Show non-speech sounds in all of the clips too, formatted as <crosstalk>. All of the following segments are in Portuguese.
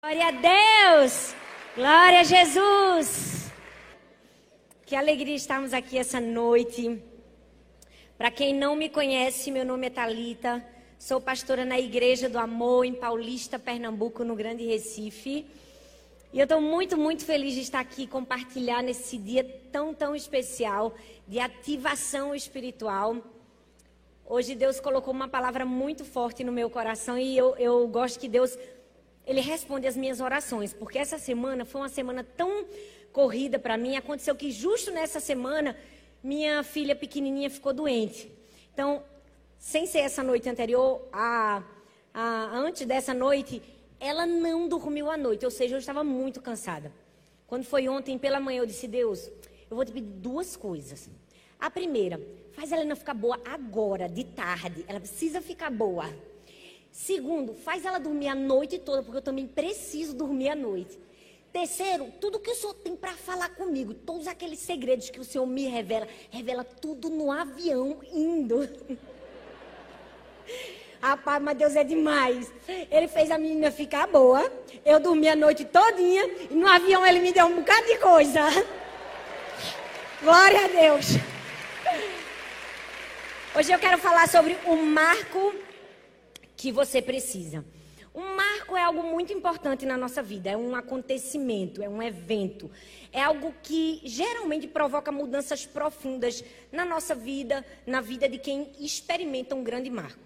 Glória a Deus! Glória a Jesus! Que alegria estarmos aqui essa noite. Para quem não me conhece, meu nome é Talita. Sou pastora na Igreja do Amor em Paulista, Pernambuco, no Grande Recife. E eu estou muito, muito feliz de estar aqui compartilhar nesse dia tão, tão especial de ativação espiritual. Hoje Deus colocou uma palavra muito forte no meu coração e eu, eu gosto que Deus ele responde as minhas orações, porque essa semana foi uma semana tão corrida para mim. Aconteceu que justo nessa semana minha filha pequenininha ficou doente. Então, sem ser essa noite anterior, a, a, antes dessa noite, ela não dormiu à noite, ou seja, eu estava muito cansada. Quando foi ontem pela manhã, eu disse: Deus, eu vou te pedir duas coisas. A primeira, faz ela não ficar boa agora, de tarde. Ela precisa ficar boa. Segundo, faz ela dormir a noite toda, porque eu também preciso dormir à noite. Terceiro, tudo que o Senhor tem para falar comigo, todos aqueles segredos que o Senhor me revela, revela tudo no avião indo. <laughs> Rapaz, mas Deus é demais. Ele fez a menina ficar boa. Eu dormi a noite todinha e no avião ele me deu um bocado de coisa. <laughs> Glória a Deus. Hoje eu quero falar sobre o marco que você precisa. Um marco é algo muito importante na nossa vida, é um acontecimento, é um evento, é algo que geralmente provoca mudanças profundas na nossa vida, na vida de quem experimenta um grande marco.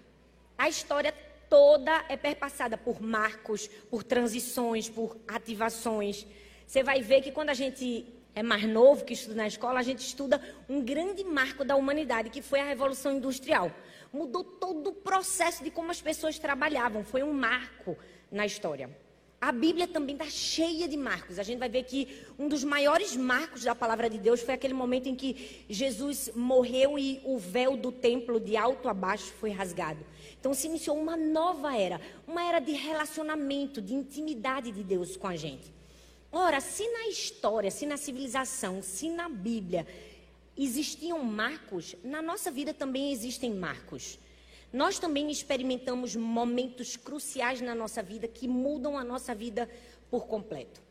A história toda é perpassada por marcos, por transições, por ativações. Você vai ver que quando a gente é mais novo, que estuda na escola, a gente estuda um grande marco da humanidade, que foi a Revolução Industrial mudou todo o processo de como as pessoas trabalhavam. Foi um marco na história. A Bíblia também está cheia de marcos. A gente vai ver que um dos maiores marcos da palavra de Deus foi aquele momento em que Jesus morreu e o véu do templo de alto a baixo foi rasgado. Então se iniciou uma nova era, uma era de relacionamento, de intimidade de Deus com a gente. Ora, se na história, se na civilização, se na Bíblia existiam marcos, na nossa vida também existem marcos. Nós também experimentamos momentos cruciais na nossa vida que mudam a nossa vida por completo.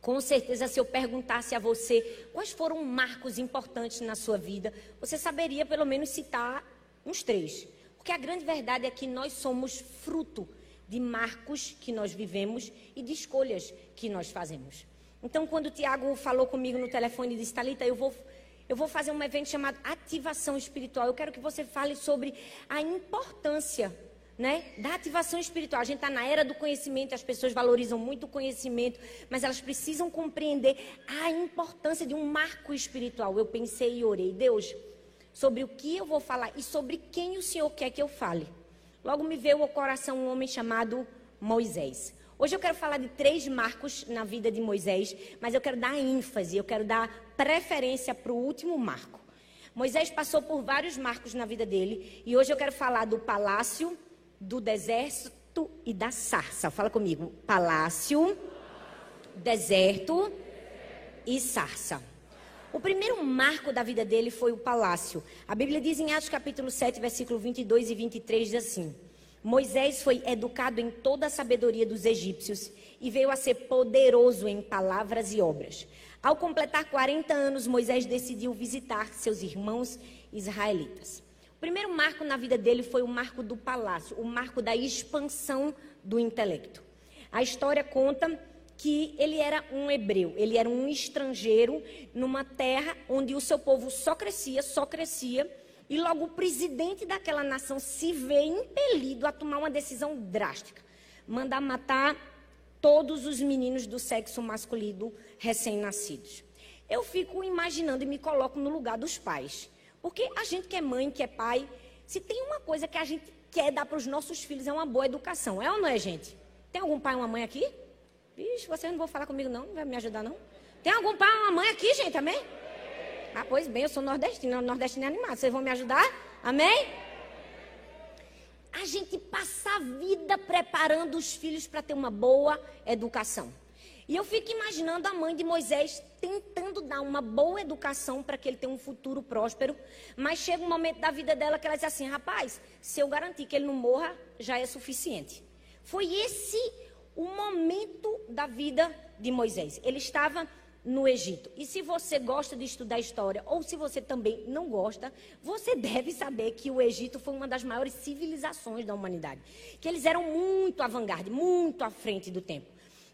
Com certeza, se eu perguntasse a você quais foram marcos importantes na sua vida, você saberia pelo menos citar uns três. Porque a grande verdade é que nós somos fruto de marcos que nós vivemos e de escolhas que nós fazemos. Então, quando o Tiago falou comigo no telefone e disse, Thalita, eu vou eu vou fazer um evento chamado Ativação Espiritual. Eu quero que você fale sobre a importância né, da ativação espiritual. A gente está na era do conhecimento, as pessoas valorizam muito o conhecimento, mas elas precisam compreender a importância de um marco espiritual. Eu pensei e orei, Deus, sobre o que eu vou falar e sobre quem o Senhor quer que eu fale. Logo me veio ao coração um homem chamado Moisés. Hoje eu quero falar de três marcos na vida de Moisés, mas eu quero dar ênfase, eu quero dar preferência para o último marco. Moisés passou por vários marcos na vida dele e hoje eu quero falar do palácio, do deserto e da sarça. Fala comigo. Palácio, deserto e sarça. O primeiro marco da vida dele foi o palácio. A Bíblia diz em Atos capítulo 7, versículo 22 e 23 diz assim: Moisés foi educado em toda a sabedoria dos egípcios e veio a ser poderoso em palavras e obras. Ao completar 40 anos, Moisés decidiu visitar seus irmãos israelitas. O primeiro marco na vida dele foi o marco do palácio, o marco da expansão do intelecto. A história conta que ele era um hebreu, ele era um estrangeiro numa terra onde o seu povo só crescia, só crescia e logo o presidente daquela nação se vê impelido a tomar uma decisão drástica: mandar matar todos os meninos do sexo masculino recém-nascidos. Eu fico imaginando e me coloco no lugar dos pais. Porque a gente que é mãe, que é pai, se tem uma coisa que a gente quer dar para os nossos filhos é uma boa educação. É ou não é, gente? Tem algum pai ou uma mãe aqui? Vixe, vocês não vão falar comigo não, não vai me ajudar não. Tem algum pai ou uma mãe aqui, gente? Amém? Ah, pois bem, eu sou nordestina, nordestina é animado. Vocês vão me ajudar? Amém? A gente passa a vida preparando os filhos para ter uma boa educação. E eu fico imaginando a mãe de Moisés tentando dar uma boa educação para que ele tenha um futuro próspero, mas chega um momento da vida dela que ela diz assim: rapaz, se eu garantir que ele não morra, já é suficiente. Foi esse o momento da vida de Moisés. Ele estava no Egito. E se você gosta de estudar história, ou se você também não gosta, você deve saber que o Egito foi uma das maiores civilizações da humanidade. Que eles eram muito avant-garde, muito à frente do tempo.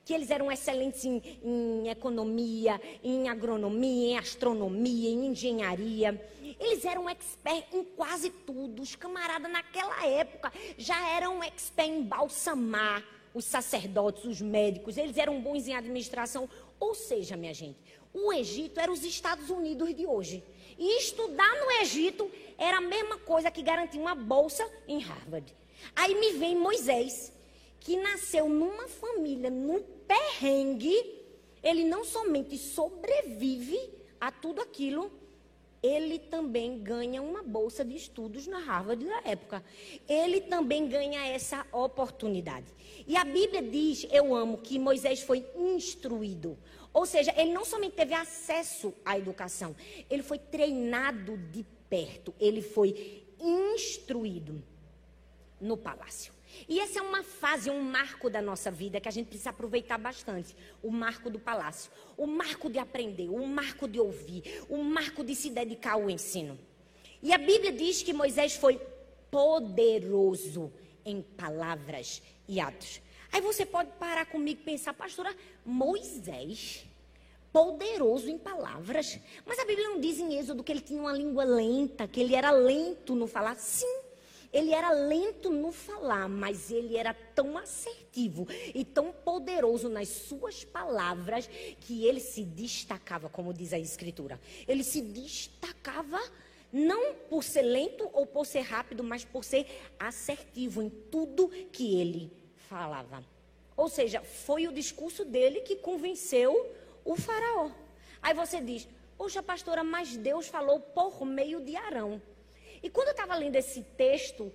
Que eles eram excelentes em, em economia, em agronomia, em astronomia, em engenharia. Eles eram expert em quase tudo. Os camaradas naquela época já eram expert em balsamar os sacerdotes, os médicos, eles eram bons em administração. Ou seja, minha gente, o Egito era os Estados Unidos de hoje. E estudar no Egito era a mesma coisa que garantir uma bolsa em Harvard. Aí me vem Moisés, que nasceu numa família, num perrengue. Ele não somente sobrevive a tudo aquilo, ele também ganha uma bolsa de estudos na Harvard da época. Ele também ganha essa oportunidade. E a Bíblia diz, eu amo, que Moisés foi instruído. Ou seja, ele não somente teve acesso à educação, ele foi treinado de perto, ele foi instruído no palácio. E essa é uma fase, um marco da nossa vida que a gente precisa aproveitar bastante. O marco do palácio, o marco de aprender, o marco de ouvir, o marco de se dedicar ao ensino. E a Bíblia diz que Moisés foi poderoso em palavras e atos. Aí você pode parar comigo e pensar, pastora, Moisés, poderoso em palavras. Mas a Bíblia não diz em Êxodo que ele tinha uma língua lenta, que ele era lento no falar. Sim, ele era lento no falar, mas ele era tão assertivo e tão poderoso nas suas palavras que ele se destacava, como diz a Escritura. Ele se destacava não por ser lento ou por ser rápido, mas por ser assertivo em tudo que ele falava. Ou seja, foi o discurso dele que convenceu o faraó. Aí você diz, poxa pastora, mas Deus falou por meio de Arão. E quando eu estava lendo esse texto,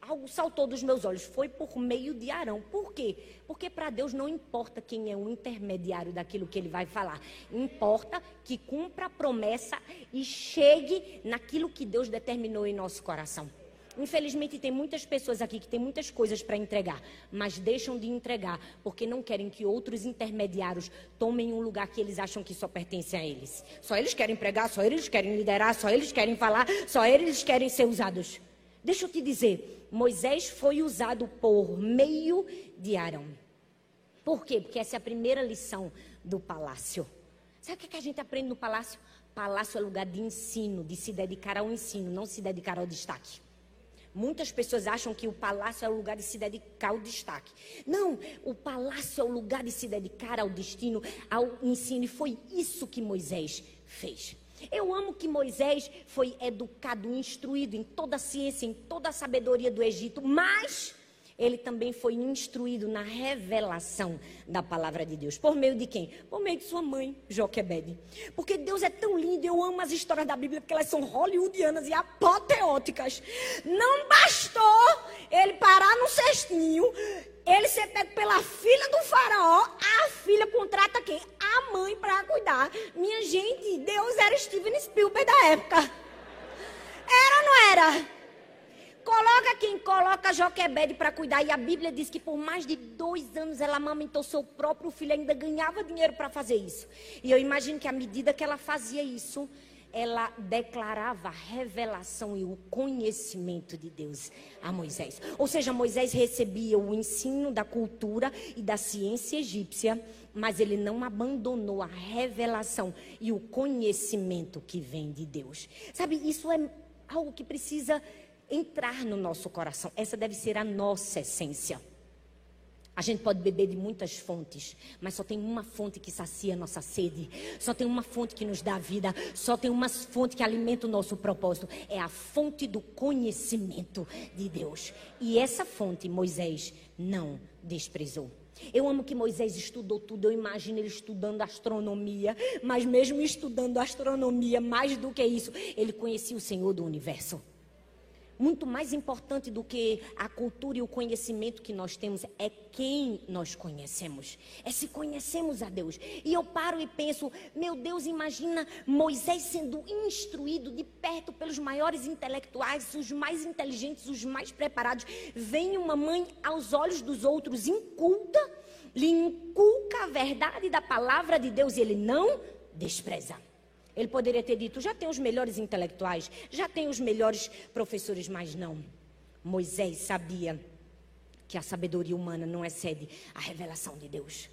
algo saltou dos meus olhos. Foi por meio de Arão. Por quê? Porque para Deus não importa quem é o intermediário daquilo que ele vai falar. Importa que cumpra a promessa e chegue naquilo que Deus determinou em nosso coração. Infelizmente, tem muitas pessoas aqui que têm muitas coisas para entregar, mas deixam de entregar porque não querem que outros intermediários tomem um lugar que eles acham que só pertence a eles. Só eles querem pregar, só eles querem liderar, só eles querem falar, só eles querem ser usados. Deixa eu te dizer, Moisés foi usado por meio de Arão. Por quê? Porque essa é a primeira lição do palácio. Sabe o que a gente aprende no palácio? Palácio é lugar de ensino, de se dedicar ao ensino, não se dedicar ao destaque. Muitas pessoas acham que o palácio é o lugar de se dedicar ao destaque. Não, o palácio é o lugar de se dedicar ao destino, ao ensino. E foi isso que Moisés fez. Eu amo que Moisés foi educado, instruído em toda a ciência, em toda a sabedoria do Egito, mas ele também foi instruído na revelação da palavra de Deus. Por meio de quem? Por meio de sua mãe, Joquebede. Porque Deus é tão lindo, eu amo as histórias da Bíblia, porque elas são hollywoodianas e apoteóticas. Não bastou ele parar no cestinho, ele ser pego pela filha do faraó, a filha contrata quem? A mãe para cuidar. Minha gente, Deus era Steven Spielberg da época. Era ou não era? Coloca quem coloca Joquebede para cuidar. E a Bíblia diz que por mais de dois anos ela amamentou seu próprio filho, ainda ganhava dinheiro para fazer isso. E eu imagino que à medida que ela fazia isso, ela declarava a revelação e o conhecimento de Deus a Moisés. Ou seja, Moisés recebia o ensino da cultura e da ciência egípcia, mas ele não abandonou a revelação e o conhecimento que vem de Deus. Sabe, isso é algo que precisa entrar no nosso coração. Essa deve ser a nossa essência. A gente pode beber de muitas fontes, mas só tem uma fonte que sacia a nossa sede. Só tem uma fonte que nos dá vida. Só tem uma fonte que alimenta o nosso propósito. É a fonte do conhecimento de Deus. E essa fonte Moisés não desprezou. Eu amo que Moisés estudou tudo, eu imagino ele estudando astronomia, mas mesmo estudando astronomia, mais do que isso, ele conhecia o Senhor do universo muito mais importante do que a cultura e o conhecimento que nós temos é quem nós conhecemos. É se conhecemos a Deus. E eu paro e penso, meu Deus, imagina Moisés sendo instruído de perto pelos maiores intelectuais, os mais inteligentes, os mais preparados. Vem uma mãe aos olhos dos outros inculta lhe inculca a verdade da palavra de Deus e ele não despreza. Ele poderia ter dito: já tem os melhores intelectuais, já tem os melhores professores, mas não. Moisés sabia que a sabedoria humana não excede a revelação de Deus.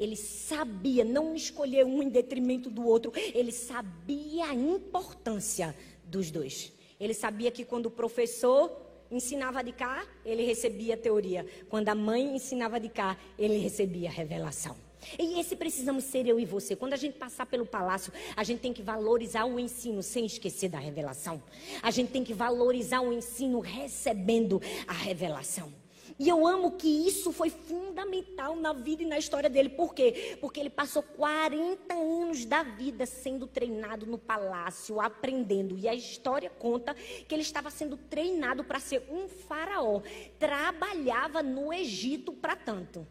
Ele sabia não escolher um em detrimento do outro, ele sabia a importância dos dois. Ele sabia que quando o professor ensinava de cá, ele recebia teoria. Quando a mãe ensinava de cá, ele recebia revelação. E esse precisamos ser eu e você. Quando a gente passar pelo palácio, a gente tem que valorizar o ensino sem esquecer da revelação. A gente tem que valorizar o ensino recebendo a revelação. E eu amo que isso foi fundamental na vida e na história dele. Por quê? Porque ele passou 40 anos da vida sendo treinado no palácio, aprendendo. E a história conta que ele estava sendo treinado para ser um faraó. Trabalhava no Egito para tanto.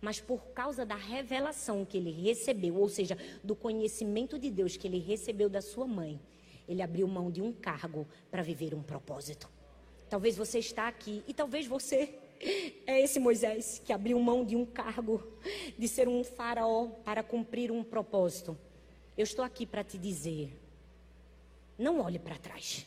Mas por causa da revelação que ele recebeu, ou seja, do conhecimento de Deus que ele recebeu da sua mãe, ele abriu mão de um cargo para viver um propósito. Talvez você está aqui e talvez você <laughs> é esse Moisés que abriu mão de um cargo, de ser um faraó para cumprir um propósito. Eu estou aqui para te dizer: não olhe para trás.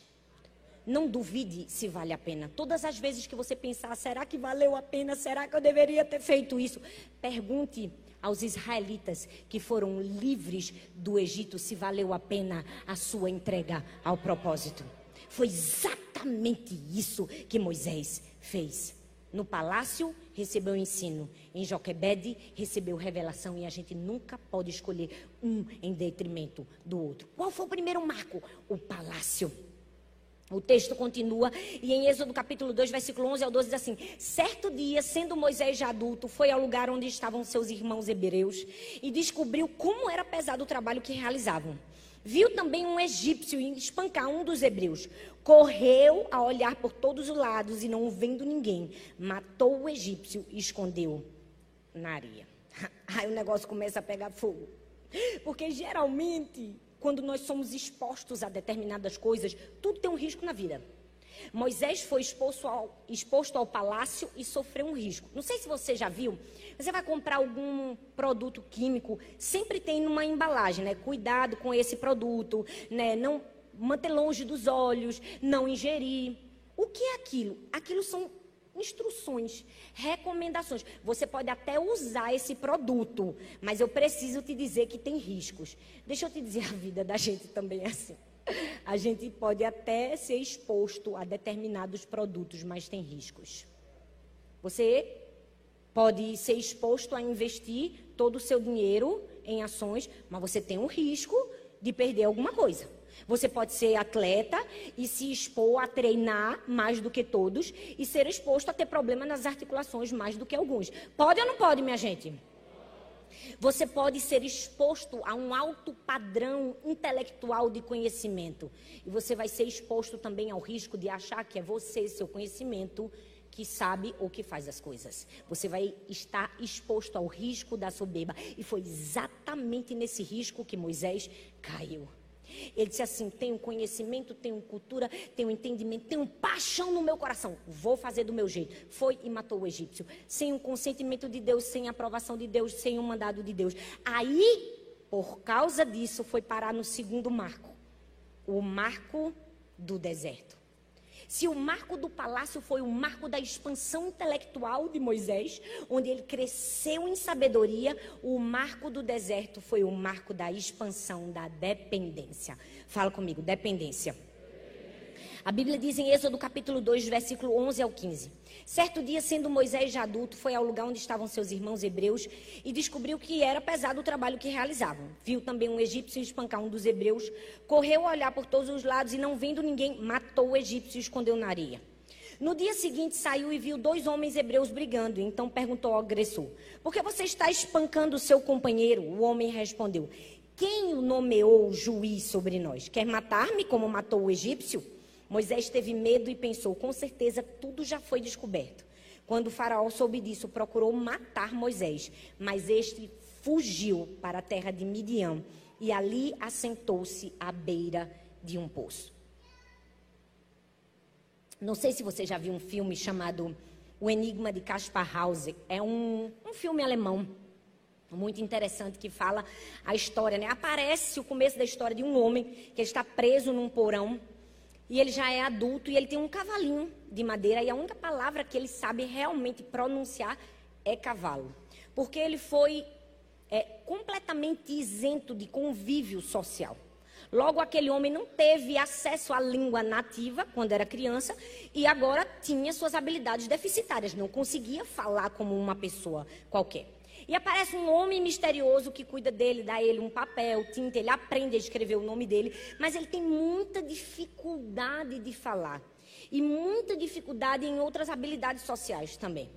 Não duvide se vale a pena. Todas as vezes que você pensar, será que valeu a pena? Será que eu deveria ter feito isso? Pergunte aos israelitas que foram livres do Egito se valeu a pena a sua entrega ao propósito. Foi exatamente isso que Moisés fez. No palácio, recebeu ensino. Em Joquebede, recebeu revelação. E a gente nunca pode escolher um em detrimento do outro. Qual foi o primeiro marco? O palácio. O texto continua, e em Êxodo capítulo 2, versículo 11 ao 12, diz assim: Certo dia, sendo Moisés já adulto, foi ao lugar onde estavam seus irmãos hebreus e descobriu como era pesado o trabalho que realizavam. Viu também um egípcio espancar um dos hebreus. Correu a olhar por todos os lados e não vendo ninguém, matou o egípcio e escondeu na areia. <laughs> Aí o negócio começa a pegar fogo. Porque geralmente, quando nós somos expostos a determinadas coisas, tudo tem um risco na vida. Moisés foi exposto ao, exposto ao palácio e sofreu um risco. Não sei se você já viu, você vai comprar algum produto químico, sempre tem numa embalagem, né? Cuidado com esse produto, né? Não manter longe dos olhos, não ingerir. O que é aquilo? Aquilo são instruções, recomendações. Você pode até usar esse produto, mas eu preciso te dizer que tem riscos. Deixa eu te dizer, a vida da gente também é assim. A gente pode até ser exposto a determinados produtos, mas tem riscos. Você pode ser exposto a investir todo o seu dinheiro em ações, mas você tem um risco de perder alguma coisa. Você pode ser atleta e se expor a treinar mais do que todos e ser exposto a ter problema nas articulações mais do que alguns. Pode ou não pode, minha gente? Você pode ser exposto a um alto padrão intelectual de conhecimento. E você vai ser exposto também ao risco de achar que é você, seu conhecimento, que sabe ou que faz as coisas. Você vai estar exposto ao risco da soberba. E foi exatamente nesse risco que Moisés caiu. Ele disse assim: tenho conhecimento, tenho cultura, tenho entendimento, tenho paixão no meu coração. Vou fazer do meu jeito. Foi e matou o egípcio. Sem o consentimento de Deus, sem a aprovação de Deus, sem o mandado de Deus. Aí, por causa disso, foi parar no segundo marco o marco do deserto. Se o marco do palácio foi o marco da expansão intelectual de Moisés, onde ele cresceu em sabedoria, o marco do deserto foi o marco da expansão da dependência. Fala comigo, dependência. A Bíblia diz em Êxodo capítulo 2, versículo 11 ao 15. Certo dia, sendo Moisés já adulto, foi ao lugar onde estavam seus irmãos hebreus e descobriu que era pesado o trabalho que realizavam. Viu também um egípcio espancar um dos hebreus, correu a olhar por todos os lados e, não vendo ninguém, matou o egípcio e escondeu na areia. No dia seguinte, saiu e viu dois homens hebreus brigando. Então perguntou ao agressor: Por que você está espancando o seu companheiro? O homem respondeu: Quem o nomeou juiz sobre nós? Quer matar-me como matou o egípcio? Moisés teve medo e pensou: com certeza tudo já foi descoberto. Quando o faraó soube disso, procurou matar Moisés, mas este fugiu para a terra de Midian e ali assentou-se à beira de um poço. Não sei se você já viu um filme chamado O Enigma de Caspar Hauser. É um, um filme alemão muito interessante que fala a história, né? Aparece o começo da história de um homem que está preso num porão e ele já é adulto e ele tem um cavalinho de madeira e a única palavra que ele sabe realmente pronunciar é cavalo, porque ele foi é, completamente isento de convívio social. Logo, aquele homem não teve acesso à língua nativa quando era criança e agora tinha suas habilidades deficitárias, não conseguia falar como uma pessoa qualquer. E aparece um homem misterioso que cuida dele, dá ele um papel, tinta, ele aprende a escrever o nome dele, mas ele tem muita dificuldade de falar e muita dificuldade em outras habilidades sociais também.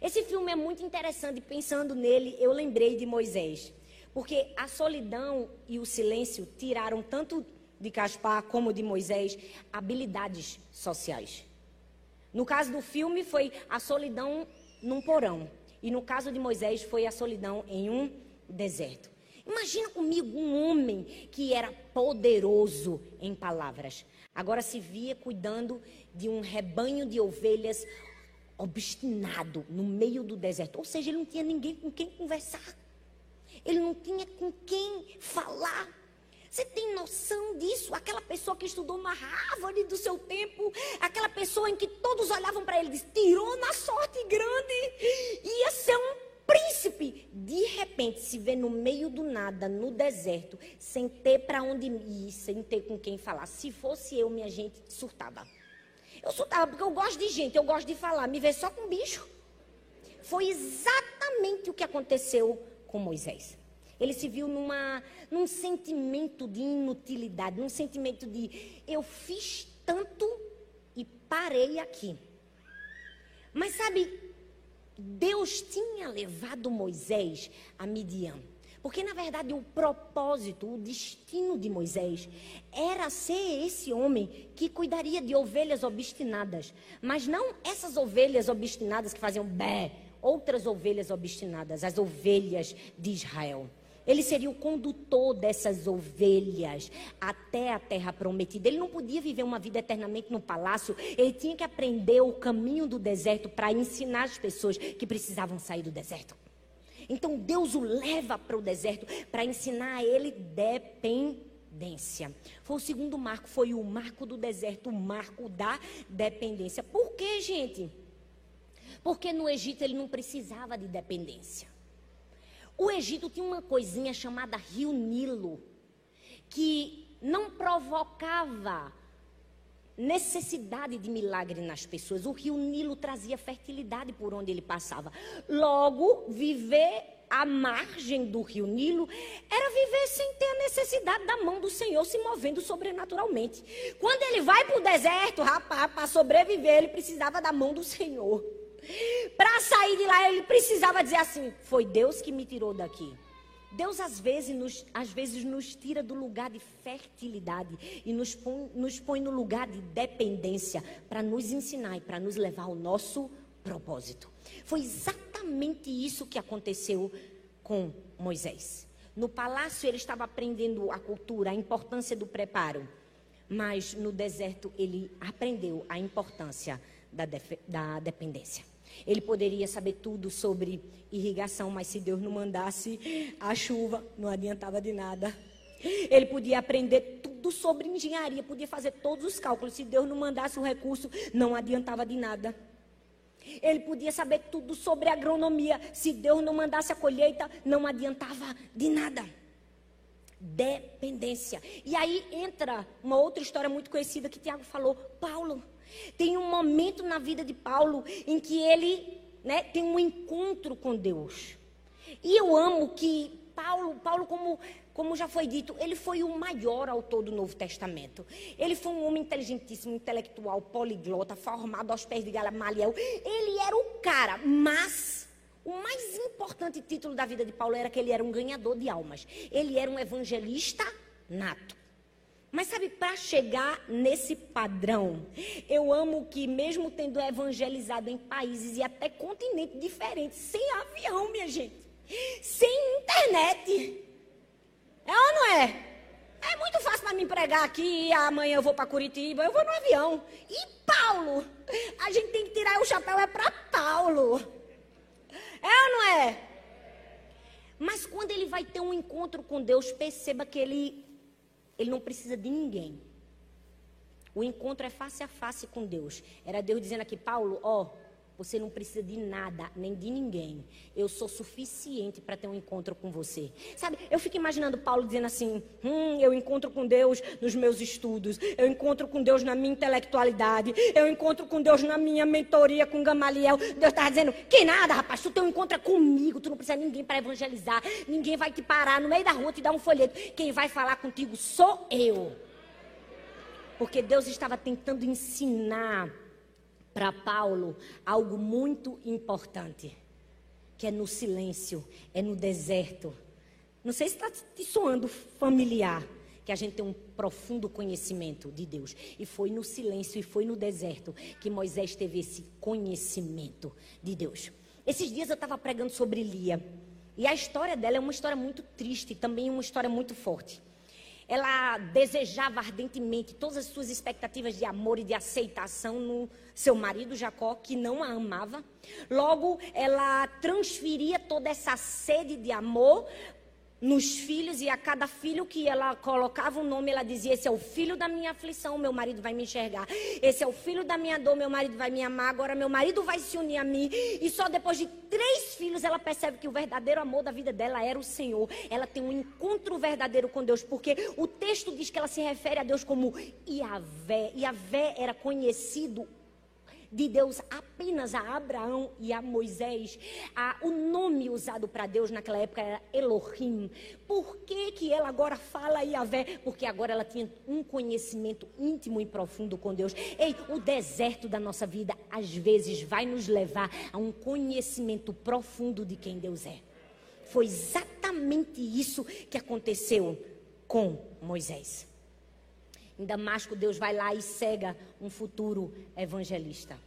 Esse filme é muito interessante, pensando nele, eu lembrei de Moisés. Porque a solidão e o silêncio tiraram tanto de Caspar como de Moisés habilidades sociais. No caso do filme, foi a solidão num porão. E no caso de Moisés, foi a solidão em um deserto. Imagina comigo um homem que era poderoso em palavras. Agora se via cuidando de um rebanho de ovelhas obstinado no meio do deserto. Ou seja, ele não tinha ninguém com quem conversar. Ele não tinha com quem falar. Você tem noção disso? Aquela pessoa que estudou uma árvore do seu tempo, aquela pessoa em que todos olhavam para ele e tirou na sorte grande, ia ser um príncipe. De repente se vê no meio do nada, no deserto, sem ter para onde ir, sem ter com quem falar. Se fosse eu, minha gente, surtava. Eu surtava porque eu gosto de gente, eu gosto de falar. Me ver só com bicho. Foi exatamente o que aconteceu com Moisés. Ele se viu numa, num sentimento de inutilidade, num sentimento de eu fiz tanto e parei aqui. Mas sabe, Deus tinha levado Moisés a Midian. Porque, na verdade, o propósito, o destino de Moisés era ser esse homem que cuidaria de ovelhas obstinadas. Mas não essas ovelhas obstinadas que faziam bé, outras ovelhas obstinadas, as ovelhas de Israel. Ele seria o condutor dessas ovelhas até a terra prometida. Ele não podia viver uma vida eternamente no palácio. Ele tinha que aprender o caminho do deserto para ensinar as pessoas que precisavam sair do deserto. Então Deus o leva para o deserto para ensinar a ele dependência. Foi o segundo marco, foi o marco do deserto, o marco da dependência. Por quê, gente? Porque no Egito ele não precisava de dependência. O Egito tinha uma coisinha chamada Rio Nilo, que não provocava necessidade de milagre nas pessoas. O rio Nilo trazia fertilidade por onde ele passava. Logo, viver à margem do rio Nilo era viver sem ter a necessidade da mão do Senhor se movendo sobrenaturalmente. Quando ele vai para o deserto, rapaz, para sobreviver, ele precisava da mão do Senhor. Para sair de lá, ele precisava dizer assim: Foi Deus que me tirou daqui. Deus às vezes, nos, às vezes nos tira do lugar de fertilidade e nos põe, nos põe no lugar de dependência para nos ensinar e para nos levar ao nosso propósito. Foi exatamente isso que aconteceu com Moisés. No palácio ele estava aprendendo a cultura, a importância do preparo, mas no deserto ele aprendeu a importância da, da dependência. Ele poderia saber tudo sobre irrigação, mas se Deus não mandasse a chuva, não adiantava de nada. Ele podia aprender tudo sobre engenharia, podia fazer todos os cálculos. Se Deus não mandasse o recurso, não adiantava de nada. Ele podia saber tudo sobre agronomia. Se Deus não mandasse a colheita, não adiantava de nada. Dependência. E aí entra uma outra história muito conhecida que Tiago falou. Paulo. Tem um momento na vida de Paulo em que ele né, tem um encontro com Deus. E eu amo que Paulo, Paulo como, como já foi dito, ele foi o maior autor do Novo Testamento. Ele foi um homem inteligentíssimo, intelectual, poliglota, formado aos pés de Gamaliel. Ele era o cara, mas o mais importante título da vida de Paulo era que ele era um ganhador de almas. Ele era um evangelista nato. Mas sabe, para chegar nesse padrão, eu amo que, mesmo tendo evangelizado em países e até continentes diferentes, sem avião, minha gente, sem internet, é ou não é? É muito fácil para mim pregar aqui, e amanhã eu vou para Curitiba, eu vou no avião. E Paulo, a gente tem que tirar o chapéu é para Paulo. É ou não é? Mas quando ele vai ter um encontro com Deus, perceba que ele, ele não precisa de ninguém. O encontro é face a face com Deus. Era Deus dizendo aqui, Paulo, ó, você não precisa de nada, nem de ninguém. Eu sou suficiente para ter um encontro com você. Sabe, eu fico imaginando Paulo dizendo assim: hum, eu encontro com Deus nos meus estudos, eu encontro com Deus na minha intelectualidade, eu encontro com Deus na minha mentoria com Gamaliel. Deus estava dizendo: que nada, rapaz, tu tem um encontro é comigo, tu não precisa de ninguém para evangelizar, ninguém vai te parar no meio da rua e te dar um folheto. Quem vai falar contigo sou eu. Porque Deus estava tentando ensinar para Paulo algo muito importante, que é no silêncio, é no deserto. Não sei se está te soando familiar, que a gente tem um profundo conhecimento de Deus. E foi no silêncio e foi no deserto que Moisés teve esse conhecimento de Deus. Esses dias eu estava pregando sobre Lia. E a história dela é uma história muito triste, também uma história muito forte ela desejava ardentemente todas as suas expectativas de amor e de aceitação no seu marido Jacó, que não a amava. Logo, ela transferia toda essa sede de amor nos filhos e a cada filho que ela colocava o um nome, ela dizia: Esse é o filho da minha aflição, meu marido vai me enxergar. Esse é o filho da minha dor, meu marido vai me amar. Agora meu marido vai se unir a mim. E só depois de três filhos ela percebe que o verdadeiro amor da vida dela era o Senhor. Ela tem um encontro verdadeiro com Deus, porque o texto diz que ela se refere a Deus como Iavé. Iavé era conhecido de Deus apenas a Abraão e a Moisés. Ah, o nome usado para Deus naquela época era Elohim. Por que, que ela agora fala Yahvé? Porque agora ela tinha um conhecimento íntimo e profundo com Deus. Ei, o deserto da nossa vida às vezes vai nos levar a um conhecimento profundo de quem Deus é. Foi exatamente isso que aconteceu com Moisés. Em Damasco, Deus vai lá e cega um futuro evangelista.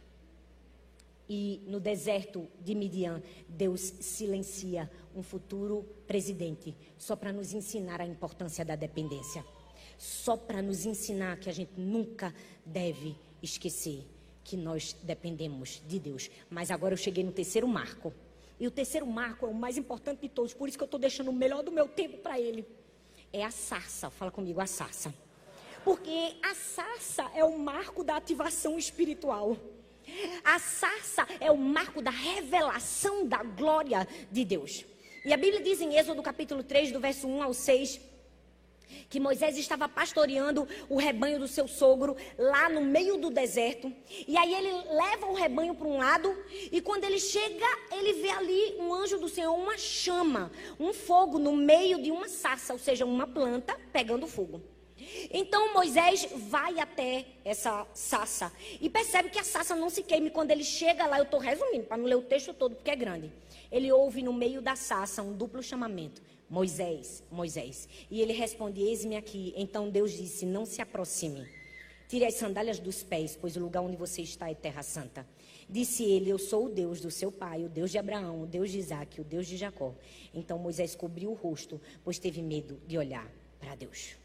E no deserto de Midian, Deus silencia um futuro presidente, só para nos ensinar a importância da dependência. Só para nos ensinar que a gente nunca deve esquecer que nós dependemos de Deus. Mas agora eu cheguei no terceiro marco. E o terceiro marco é o mais importante de todos, por isso que eu estou deixando o melhor do meu tempo para ele. É a sarça. Fala comigo, a sarça. Porque a sarça é o marco da ativação espiritual. A sarça é o marco da revelação da glória de Deus. E a Bíblia diz em Êxodo capítulo 3, do verso 1 ao 6, que Moisés estava pastoreando o rebanho do seu sogro lá no meio do deserto. E aí ele leva o rebanho para um lado e quando ele chega, ele vê ali um anjo do Senhor, uma chama, um fogo no meio de uma sarça, ou seja, uma planta pegando fogo. Então Moisés vai até essa sassa e percebe que a sassa não se queime. Quando ele chega lá, eu estou resumindo para não ler o texto todo porque é grande. Ele ouve no meio da sassa um duplo chamamento: Moisés, Moisés. E ele responde: Eis-me aqui. Então Deus disse: Não se aproxime. Tire as sandálias dos pés, pois o lugar onde você está é terra santa. Disse ele: Eu sou o Deus do seu pai, o Deus de Abraão, o Deus de Isaac, o Deus de Jacó. Então Moisés cobriu o rosto, pois teve medo de olhar para Deus.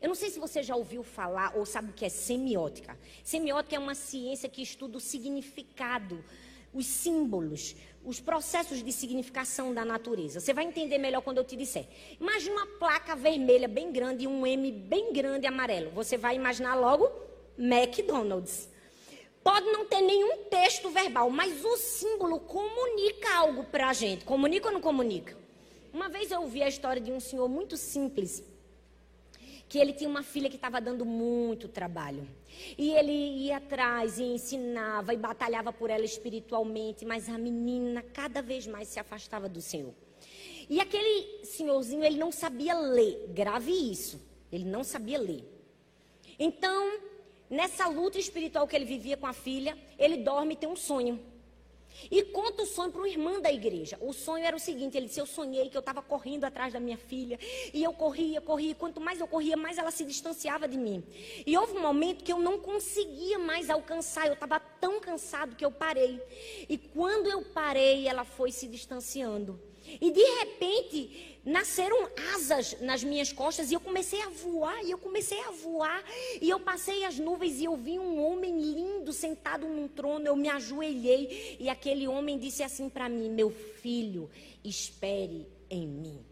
Eu não sei se você já ouviu falar ou sabe o que é semiótica. Semiótica é uma ciência que estuda o significado, os símbolos, os processos de significação da natureza. Você vai entender melhor quando eu te disser. Imagina uma placa vermelha bem grande e um M bem grande amarelo. Você vai imaginar logo McDonald's. Pode não ter nenhum texto verbal, mas o símbolo comunica algo para a gente. Comunica ou não comunica? Uma vez eu ouvi a história de um senhor muito simples que ele tinha uma filha que estava dando muito trabalho. E ele ia atrás e ensinava e batalhava por ela espiritualmente, mas a menina cada vez mais se afastava do Senhor. E aquele senhorzinho, ele não sabia ler, grave isso, ele não sabia ler. Então, nessa luta espiritual que ele vivia com a filha, ele dorme e tem um sonho. E conta o sonho para uma irmã da igreja. O sonho era o seguinte: ele disse, Eu sonhei que eu estava correndo atrás da minha filha. E eu corria, corria. Quanto mais eu corria, mais ela se distanciava de mim. E houve um momento que eu não conseguia mais alcançar. Eu estava tão cansado que eu parei. E quando eu parei, ela foi se distanciando. E de repente nasceram asas nas minhas costas e eu comecei a voar, e eu comecei a voar, e eu passei as nuvens e eu vi um homem lindo sentado num trono, eu me ajoelhei e aquele homem disse assim para mim: "Meu filho, espere em mim".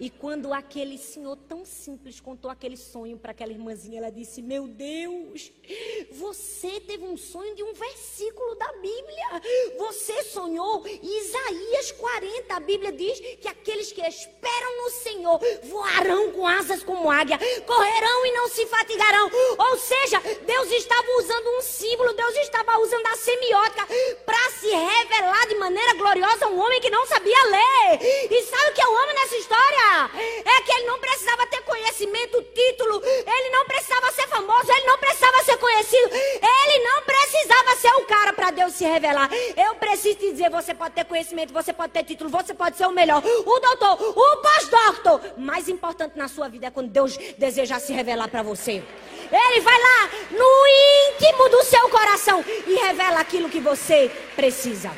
E quando aquele senhor tão simples contou aquele sonho para aquela irmãzinha, ela disse: Meu Deus, você teve um sonho de um versículo da Bíblia. Você sonhou Isaías 40. A Bíblia diz que aqueles que esperam no Senhor voarão com asas como águia, correrão e não se fatigarão. Ou seja, Deus estava usando um símbolo, Deus estava usando a semiótica para se revelar de maneira gloriosa a um homem que não sabia ler. E sabe o que eu amo nessa história? É que ele não precisava ter conhecimento, título, ele não precisava ser famoso, ele não precisava ser conhecido, ele não precisava ser o cara para Deus se revelar. Eu preciso te dizer: você pode ter conhecimento, você pode ter título, você pode ser o melhor, o doutor, o pós-doutor. Mais importante na sua vida é quando Deus deseja se revelar para você. Ele vai lá no íntimo do seu coração e revela aquilo que você precisa.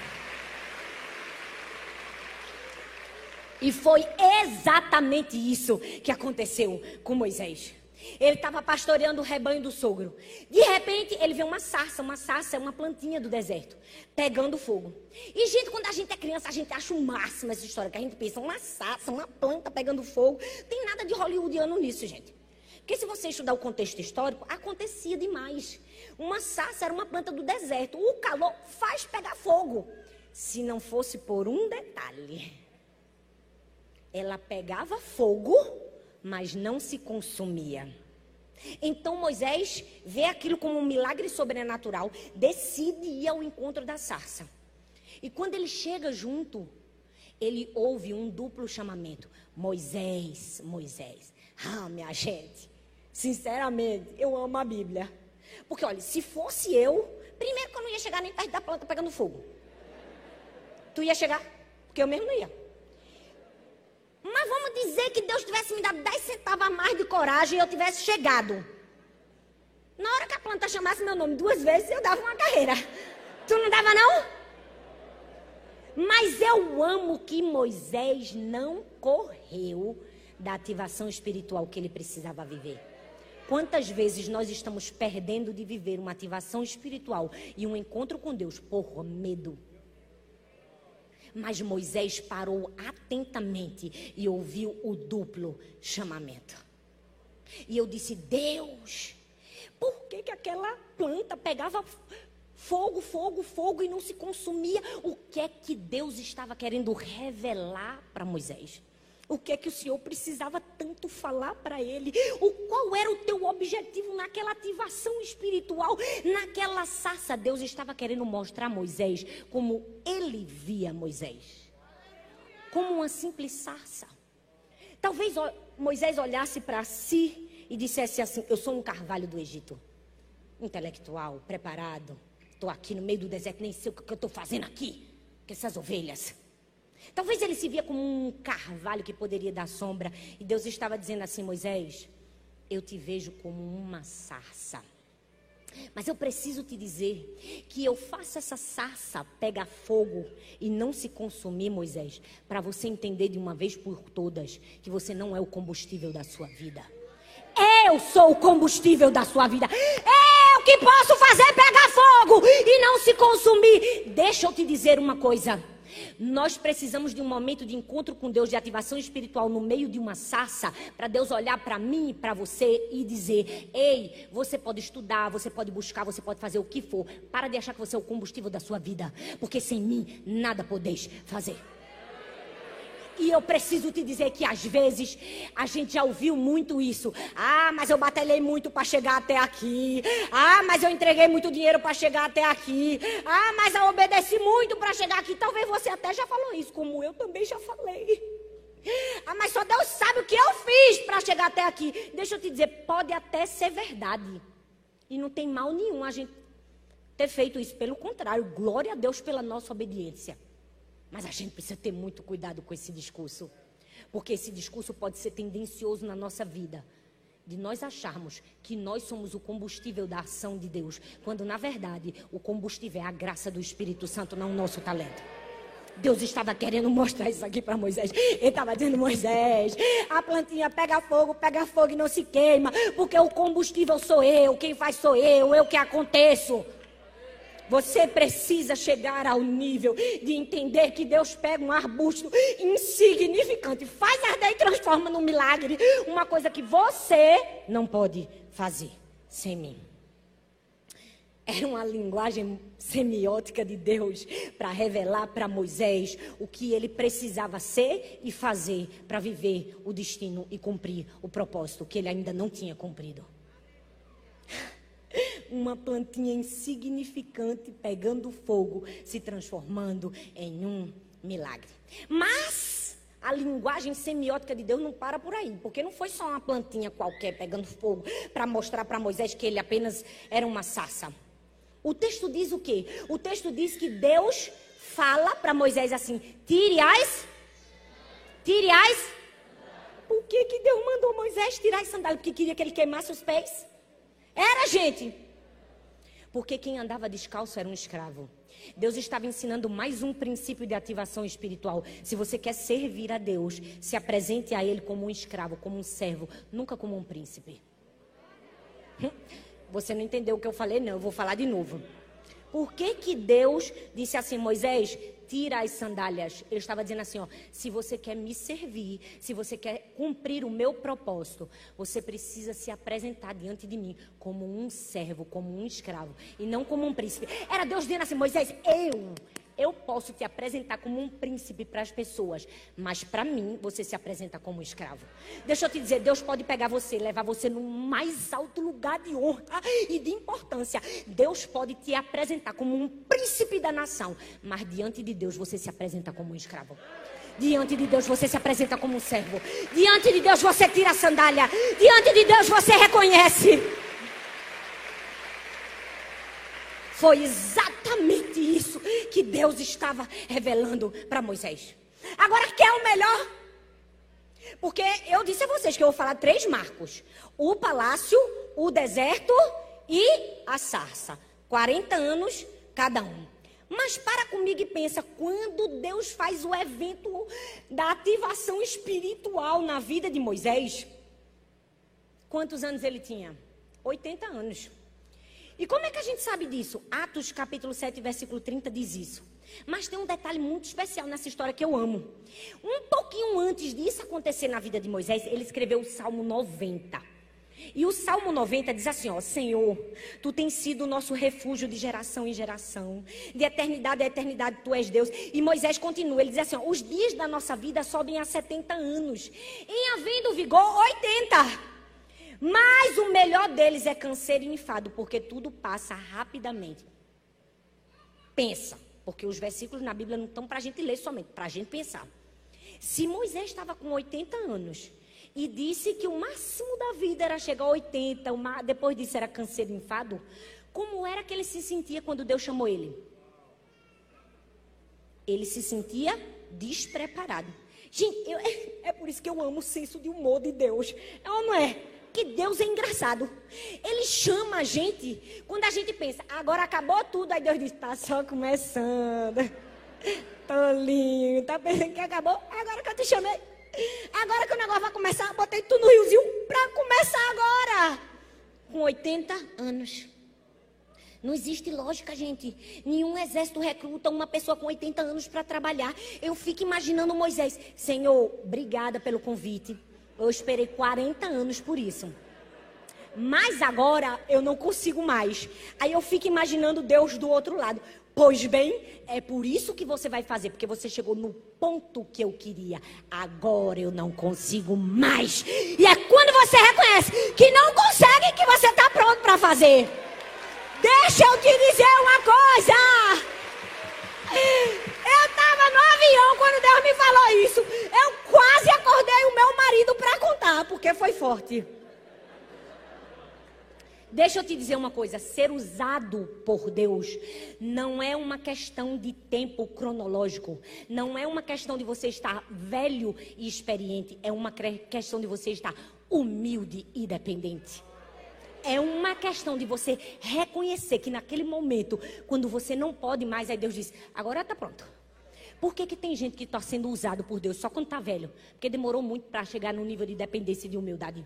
E foi exatamente isso que aconteceu com Moisés. Ele estava pastoreando o rebanho do sogro. De repente, ele vê uma sarça. Uma sarça é uma plantinha do deserto, pegando fogo. E, gente, quando a gente é criança, a gente acha o máximo essa história. Que a gente pensa, uma sarça, uma planta pegando fogo. Tem nada de hollywoodiano nisso, gente. Porque se você estudar o contexto histórico, acontecia demais. Uma sarça era uma planta do deserto. O calor faz pegar fogo. Se não fosse por um detalhe ela pegava fogo, mas não se consumia. Então Moisés vê aquilo como um milagre sobrenatural, decide ir ao encontro da sarça. E quando ele chega junto, ele ouve um duplo chamamento: Moisés, Moisés. Ah, minha gente, sinceramente, eu amo a Bíblia. Porque olha, se fosse eu, primeiro que eu não ia chegar nem perto da planta pegando fogo. Tu ia chegar? Porque eu mesmo não ia. Mas vamos dizer que Deus tivesse me dado 10 centavos a mais de coragem e eu tivesse chegado. Na hora que a planta chamasse meu nome duas vezes, eu dava uma carreira. Tu não dava, não? Mas eu amo que Moisés não correu da ativação espiritual que ele precisava viver. Quantas vezes nós estamos perdendo de viver uma ativação espiritual e um encontro com Deus por medo? Mas Moisés parou atentamente e ouviu o duplo chamamento. E eu disse: Deus, por que, que aquela planta pegava fogo, fogo, fogo e não se consumia? O que é que Deus estava querendo revelar para Moisés? O que é que o Senhor precisava tanto falar para ele? O qual era o teu objetivo naquela ativação espiritual, naquela sarça? Deus estava querendo mostrar a Moisés como ele via Moisés. Como uma simples sarça. Talvez Moisés olhasse para si e dissesse assim: Eu sou um carvalho do Egito. Intelectual, preparado. Estou aqui no meio do deserto, nem sei o que eu estou fazendo aqui com essas ovelhas. Talvez ele se via como um carvalho que poderia dar sombra. E Deus estava dizendo assim: Moisés, eu te vejo como uma sarça. Mas eu preciso te dizer que eu faço essa sarça pegar fogo e não se consumir, Moisés, para você entender de uma vez por todas que você não é o combustível da sua vida. Eu sou o combustível da sua vida. Eu que posso fazer pegar fogo e não se consumir. Deixa eu te dizer uma coisa. Nós precisamos de um momento de encontro com Deus, de ativação espiritual no meio de uma sarça, para Deus olhar para mim e para você e dizer: Ei, você pode estudar, você pode buscar, você pode fazer o que for. Para de achar que você é o combustível da sua vida, porque sem mim nada podeis fazer. E eu preciso te dizer que às vezes a gente já ouviu muito isso. Ah, mas eu batalhei muito para chegar até aqui. Ah, mas eu entreguei muito dinheiro para chegar até aqui. Ah, mas eu obedeci muito para chegar aqui. Talvez você até já falou isso, como eu também já falei. Ah, mas só Deus sabe o que eu fiz para chegar até aqui. Deixa eu te dizer, pode até ser verdade. E não tem mal nenhum a gente ter feito isso. Pelo contrário, glória a Deus pela nossa obediência. Mas a gente precisa ter muito cuidado com esse discurso. Porque esse discurso pode ser tendencioso na nossa vida. De nós acharmos que nós somos o combustível da ação de Deus. Quando, na verdade, o combustível é a graça do Espírito Santo, não o nosso talento. Deus estava querendo mostrar isso aqui para Moisés. Ele estava dizendo: Moisés, a plantinha pega fogo, pega fogo e não se queima, porque o combustível sou eu, quem faz sou eu, eu que aconteço. Você precisa chegar ao nível de entender que Deus pega um arbusto insignificante, faz arder e transforma num milagre, uma coisa que você não pode fazer sem mim. Era uma linguagem semiótica de Deus para revelar para Moisés o que ele precisava ser e fazer para viver o destino e cumprir o propósito que ele ainda não tinha cumprido. Uma plantinha insignificante pegando fogo, se transformando em um milagre. Mas a linguagem semiótica de Deus não para por aí, porque não foi só uma plantinha qualquer pegando fogo para mostrar para Moisés que ele apenas era uma sassa. O texto diz o quê? O texto diz que Deus fala para Moisés assim: tire as. Tire as. Por que, que Deus mandou Moisés tirar as sandálias? Porque queria que ele queimasse os pés? Era, gente. Porque quem andava descalço era um escravo. Deus estava ensinando mais um princípio de ativação espiritual. Se você quer servir a Deus, se apresente a Ele como um escravo, como um servo, nunca como um príncipe. Hum? Você não entendeu o que eu falei, não. Eu vou falar de novo. Por que, que Deus disse assim, Moisés, tira as sandálias? Ele estava dizendo assim, ó, se você quer me servir, se você quer cumprir o meu propósito, você precisa se apresentar diante de mim como um servo, como um escravo, e não como um príncipe. Era Deus dizendo assim, Moisés, eu, eu posso te apresentar como um príncipe para as pessoas, mas para mim você se apresenta como um escravo. Deixa eu te dizer, Deus pode pegar você, levar você no mais alto lugar de honra e de importância. Deus pode te apresentar como um príncipe da nação, mas diante de Deus você se apresenta como um escravo. Diante de Deus você se apresenta como um servo. Diante de Deus você tira a sandália. Diante de Deus você reconhece. Foi exatamente isso que Deus estava revelando para Moisés. Agora, quer o melhor? Porque eu disse a vocês que eu vou falar três marcos: o palácio, o deserto e a sarça. 40 anos cada um. Mas para comigo e pensa, quando Deus faz o evento da ativação espiritual na vida de Moisés, quantos anos ele tinha? 80 anos. E como é que a gente sabe disso? Atos capítulo 7, versículo 30 diz isso. Mas tem um detalhe muito especial nessa história que eu amo. Um pouquinho antes disso acontecer na vida de Moisés, ele escreveu o Salmo 90. E o Salmo 90 diz assim: ó, Senhor, tu tens sido o nosso refúgio de geração em geração, de eternidade a eternidade, tu és Deus. E Moisés continua, ele diz assim: ó, os dias da nossa vida sobem a 70 anos, em havendo vigor 80. Mas o melhor deles é canseiro e enfado, porque tudo passa rapidamente. Pensa, porque os versículos na Bíblia não estão para a gente ler somente, para a gente pensar. Se Moisés estava com 80 anos e disse que o máximo da vida era chegar a 80, uma, depois disso era canseiro e enfado, como era que ele se sentia quando Deus chamou ele? Ele se sentia despreparado. Gente, eu, <laughs> é, por isso que eu amo o senso de humor de Deus. É ou não é? Que Deus é engraçado. Ele chama a gente quando a gente pensa, agora acabou tudo, aí Deus diz, tá só começando. <laughs> Tolinho, tá pensando que acabou? Agora que eu te chamei. Agora que o negócio vai começar, botei tudo no riozinho para começar agora. Com 80 anos. Não existe lógica, gente. Nenhum exército recruta uma pessoa com 80 anos para trabalhar. Eu fico imaginando Moisés. Senhor, obrigada pelo convite. Eu esperei 40 anos por isso. Mas agora eu não consigo mais. Aí eu fico imaginando Deus do outro lado. Pois bem, é por isso que você vai fazer, porque você chegou no ponto que eu queria. Agora eu não consigo mais. E é quando você reconhece que não consegue que você está pronto para fazer. Deixa eu te dizer uma coisa. Eu estava no avião quando Deus me falou isso. Eu quase acordei o meu marido para contar, porque foi forte. Deixa eu te dizer uma coisa: ser usado por Deus não é uma questão de tempo cronológico, não é uma questão de você estar velho e experiente, é uma questão de você estar humilde e dependente. É uma questão de você reconhecer que naquele momento, quando você não pode mais, aí Deus diz: agora está pronto. Por que, que tem gente que está sendo usado por Deus só quando está velho? Porque demorou muito para chegar no nível de dependência e de humildade.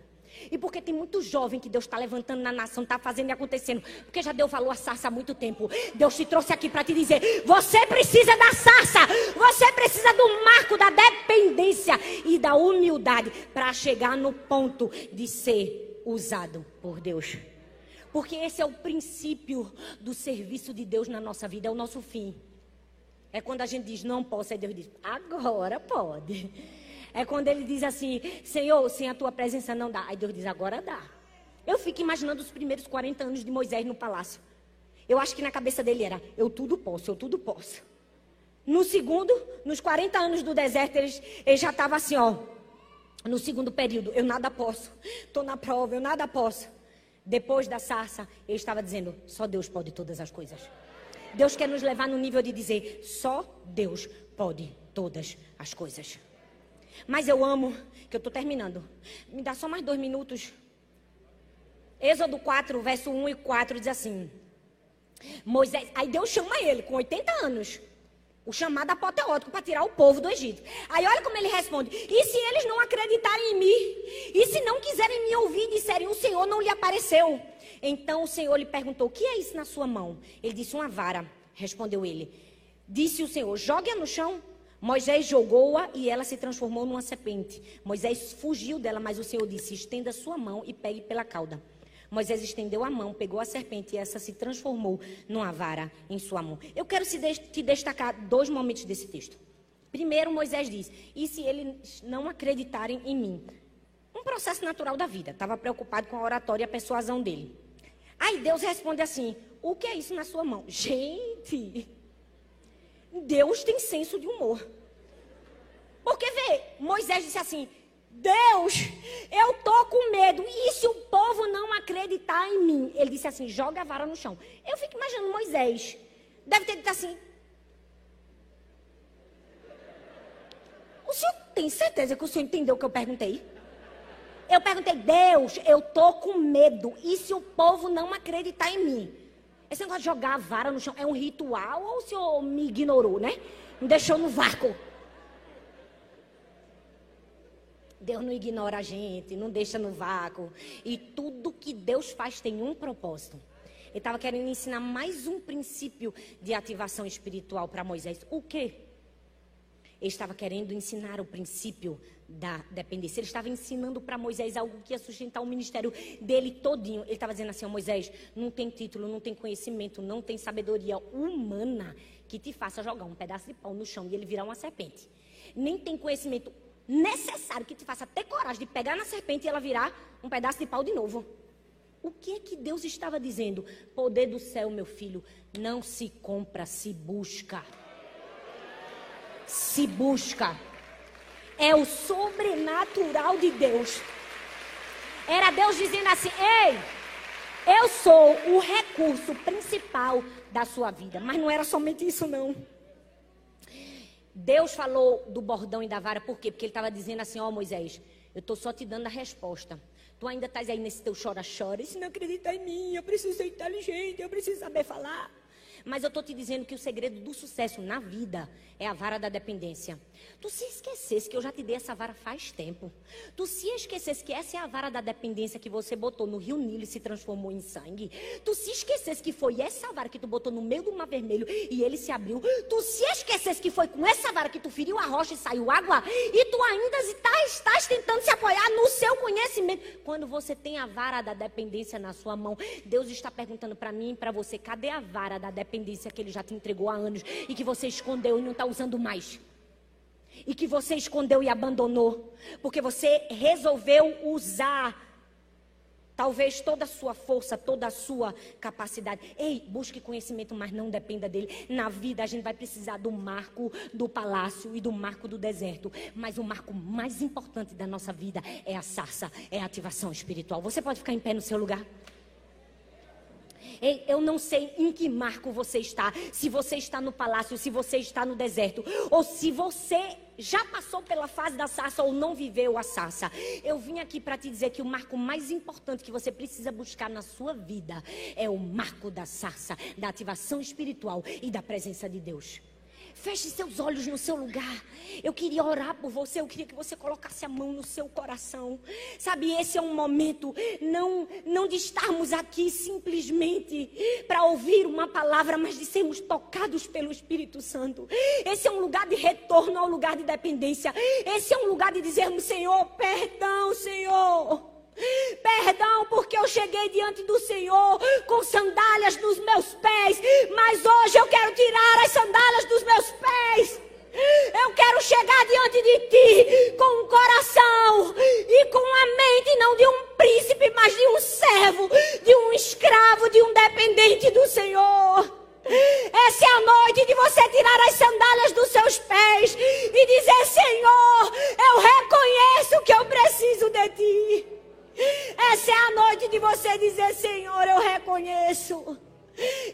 E porque tem muito jovem que Deus está levantando na nação, está fazendo e acontecendo. Porque já Deus falou a sarça há muito tempo. Deus te trouxe aqui para te dizer: você precisa da sarça, você precisa do marco da dependência e da humildade para chegar no ponto de ser usado por Deus. Porque esse é o princípio do serviço de Deus na nossa vida, é o nosso fim. É quando a gente diz não posso, aí Deus diz agora pode. É quando ele diz assim: Senhor, sem a tua presença não dá. Aí Deus diz: agora dá. Eu fico imaginando os primeiros 40 anos de Moisés no palácio. Eu acho que na cabeça dele era: eu tudo posso, eu tudo posso. No segundo, nos 40 anos do deserto, ele, ele já estava assim, ó. No segundo período, eu nada posso. Estou na prova, eu nada posso. Depois da sarça, ele estava dizendo: só Deus pode todas as coisas. Deus quer nos levar no nível de dizer: só Deus pode todas as coisas. Mas eu amo, que eu estou terminando. Me dá só mais dois minutos. Êxodo 4, verso 1 e 4 diz assim: Moisés, aí Deus chama ele com 80 anos. O chamado apoteótico para tirar o povo do Egito. Aí olha como ele responde: E se eles não acreditarem em mim? E se não quiserem me ouvir e disserem: O Senhor não lhe apareceu? Então o Senhor lhe perguntou: O que é isso na sua mão? Ele disse: Uma vara. Respondeu ele. Disse o Senhor: Jogue-a no chão. Moisés jogou-a e ela se transformou numa serpente. Moisés fugiu dela, mas o Senhor disse: Estenda sua mão e pegue pela cauda. Moisés estendeu a mão, pegou a serpente e essa se transformou numa vara em sua mão. Eu quero te destacar dois momentos desse texto. Primeiro, Moisés diz: E se eles não acreditarem em mim? Um processo natural da vida. Estava preocupado com a oratória e a persuasão dele. Aí Deus responde assim: O que é isso na sua mão? Gente, Deus tem senso de humor. Porque vê, Moisés disse assim: Deus, eu tô com medo. E se o povo não acreditar em mim? Ele disse assim: joga a vara no chão. Eu fico imaginando Moisés. Deve ter dito assim. O senhor tem certeza que o senhor entendeu o que eu perguntei? Eu perguntei, Deus, eu tô com medo. E se o povo não acreditar em mim? Esse negócio de jogar a vara no chão é um ritual ou o senhor me ignorou, né? Me deixou no vácuo. Deus não ignora a gente, não deixa no vácuo. E tudo que Deus faz tem um propósito. Ele estava querendo ensinar mais um princípio de ativação espiritual para Moisés. O quê? Ele estava querendo ensinar o princípio da dependência. Ele estava ensinando para Moisés algo que ia sustentar o ministério dele todinho. Ele estava dizendo assim, oh, Moisés, não tem título, não tem conhecimento, não tem sabedoria humana que te faça jogar um pedaço de pau no chão e ele virar uma serpente. Nem tem conhecimento necessário que te faça ter coragem de pegar na serpente e ela virar um pedaço de pau de novo. O que é que Deus estava dizendo? Poder do céu, meu filho, não se compra, se busca se busca. É o sobrenatural de Deus. Era Deus dizendo assim: Ei, eu sou o recurso principal da sua vida. Mas não era somente isso, não. Deus falou do bordão e da vara, por quê? Porque ele estava dizendo assim: Ó oh, Moisés, eu estou só te dando a resposta. Tu ainda estás aí nesse teu chora-chora. Se não acreditar em mim, eu preciso ser inteligente, eu preciso saber falar. Mas eu estou te dizendo que o segredo do sucesso na vida é a vara da dependência. Tu se esquecesse que eu já te dei essa vara faz tempo. Tu se esquecesse que essa é a vara da dependência que você botou no rio Nilo e se transformou em sangue. Tu se esquecesse que foi essa vara que tu botou no meio do mar vermelho e ele se abriu. Tu se esquecesse que foi com essa vara que tu feriu a rocha e saiu água. E tu ainda estás, estás tentando se apoiar no seu conhecimento. Quando você tem a vara da dependência na sua mão, Deus está perguntando para mim e para você: cadê a vara da dependência que ele já te entregou há anos e que você escondeu e não está usando mais. E que você escondeu e abandonou. Porque você resolveu usar talvez toda a sua força, toda a sua capacidade. Ei, busque conhecimento, mas não dependa dele. Na vida a gente vai precisar do marco do palácio e do marco do deserto. Mas o marco mais importante da nossa vida é a sarça, é a ativação espiritual. Você pode ficar em pé no seu lugar? Eu não sei em que marco você está. Se você está no palácio, se você está no deserto, ou se você já passou pela fase da sarça ou não viveu a sarça. Eu vim aqui para te dizer que o marco mais importante que você precisa buscar na sua vida é o marco da sarça, da ativação espiritual e da presença de Deus. Feche seus olhos no seu lugar. Eu queria orar por você, eu queria que você colocasse a mão no seu coração. Sabe, esse é um momento não não de estarmos aqui simplesmente para ouvir uma palavra, mas de sermos tocados pelo Espírito Santo. Esse é um lugar de retorno ao lugar de dependência. Esse é um lugar de dizermos, Senhor, perdão, Senhor. Cheguei diante do Senhor com sandálias nos meus pés, mas hoje eu quero tirar as sandálias dos meus pés. Eu quero chegar diante de ti com um coração e com a mente não de um príncipe, mas de um servo, de um escravo, de um dependente do Senhor. Essa é a noite de você tirar as sandálias dos seus pés e dizer: Senhor, eu reconheço que eu preciso de ti. Essa é a noite de você dizer: Senhor, eu reconheço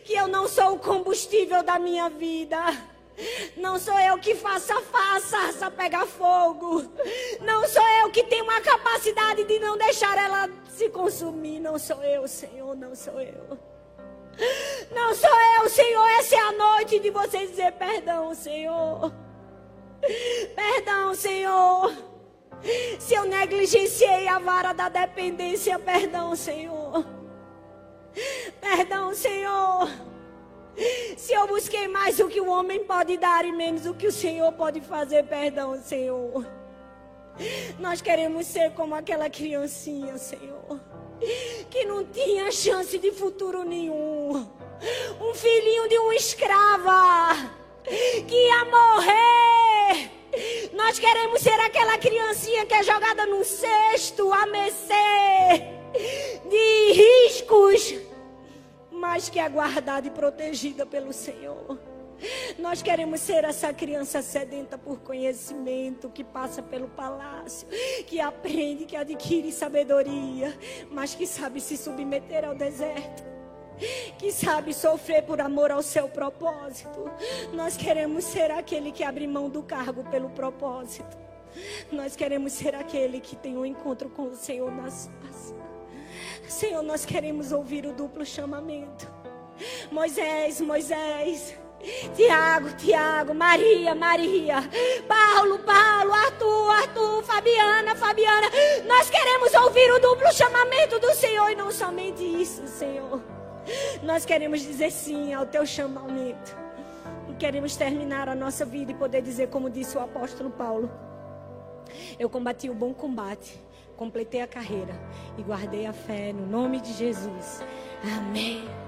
que eu não sou o combustível da minha vida. Não sou eu que faça faça pegar fogo. Não sou eu que tenho uma capacidade de não deixar ela se consumir. Não sou eu, Senhor, não sou eu. Não sou eu, Senhor. Essa é a noite de você dizer perdão, Senhor. Perdão, Senhor. Se eu negligenciei a vara da dependência, perdão, Senhor. Perdão, Senhor. Se eu busquei mais o que o homem pode dar e menos o que o Senhor pode fazer, perdão, Senhor. Nós queremos ser como aquela criancinha, Senhor, que não tinha chance de futuro nenhum. Um filhinho de uma escrava que ia morrer. Nós queremos ser aquela criancinha que é jogada num cesto a mercê de riscos mas que é guardada e protegida pelo Senhor. Nós queremos ser essa criança sedenta por conhecimento, que passa pelo palácio, que aprende, que adquire sabedoria, mas que sabe se submeter ao deserto, que sabe sofrer por amor ao seu propósito. Nós queremos ser aquele que abre mão do cargo pelo propósito. Nós queremos ser aquele que tem um encontro com o Senhor nas paz. Senhor, nós queremos ouvir o duplo chamamento. Moisés, Moisés. Tiago, Tiago, Maria, Maria, Paulo, Paulo, Arthur, Arthur, Fabiana, Fabiana. Nós queremos ouvir o duplo chamamento do Senhor e não somente isso, Senhor. Nós queremos dizer sim ao teu chamamento. E queremos terminar a nossa vida e poder dizer, como disse o apóstolo Paulo: Eu combati o bom combate completei a carreira e guardei a fé no nome de Jesus. Amém.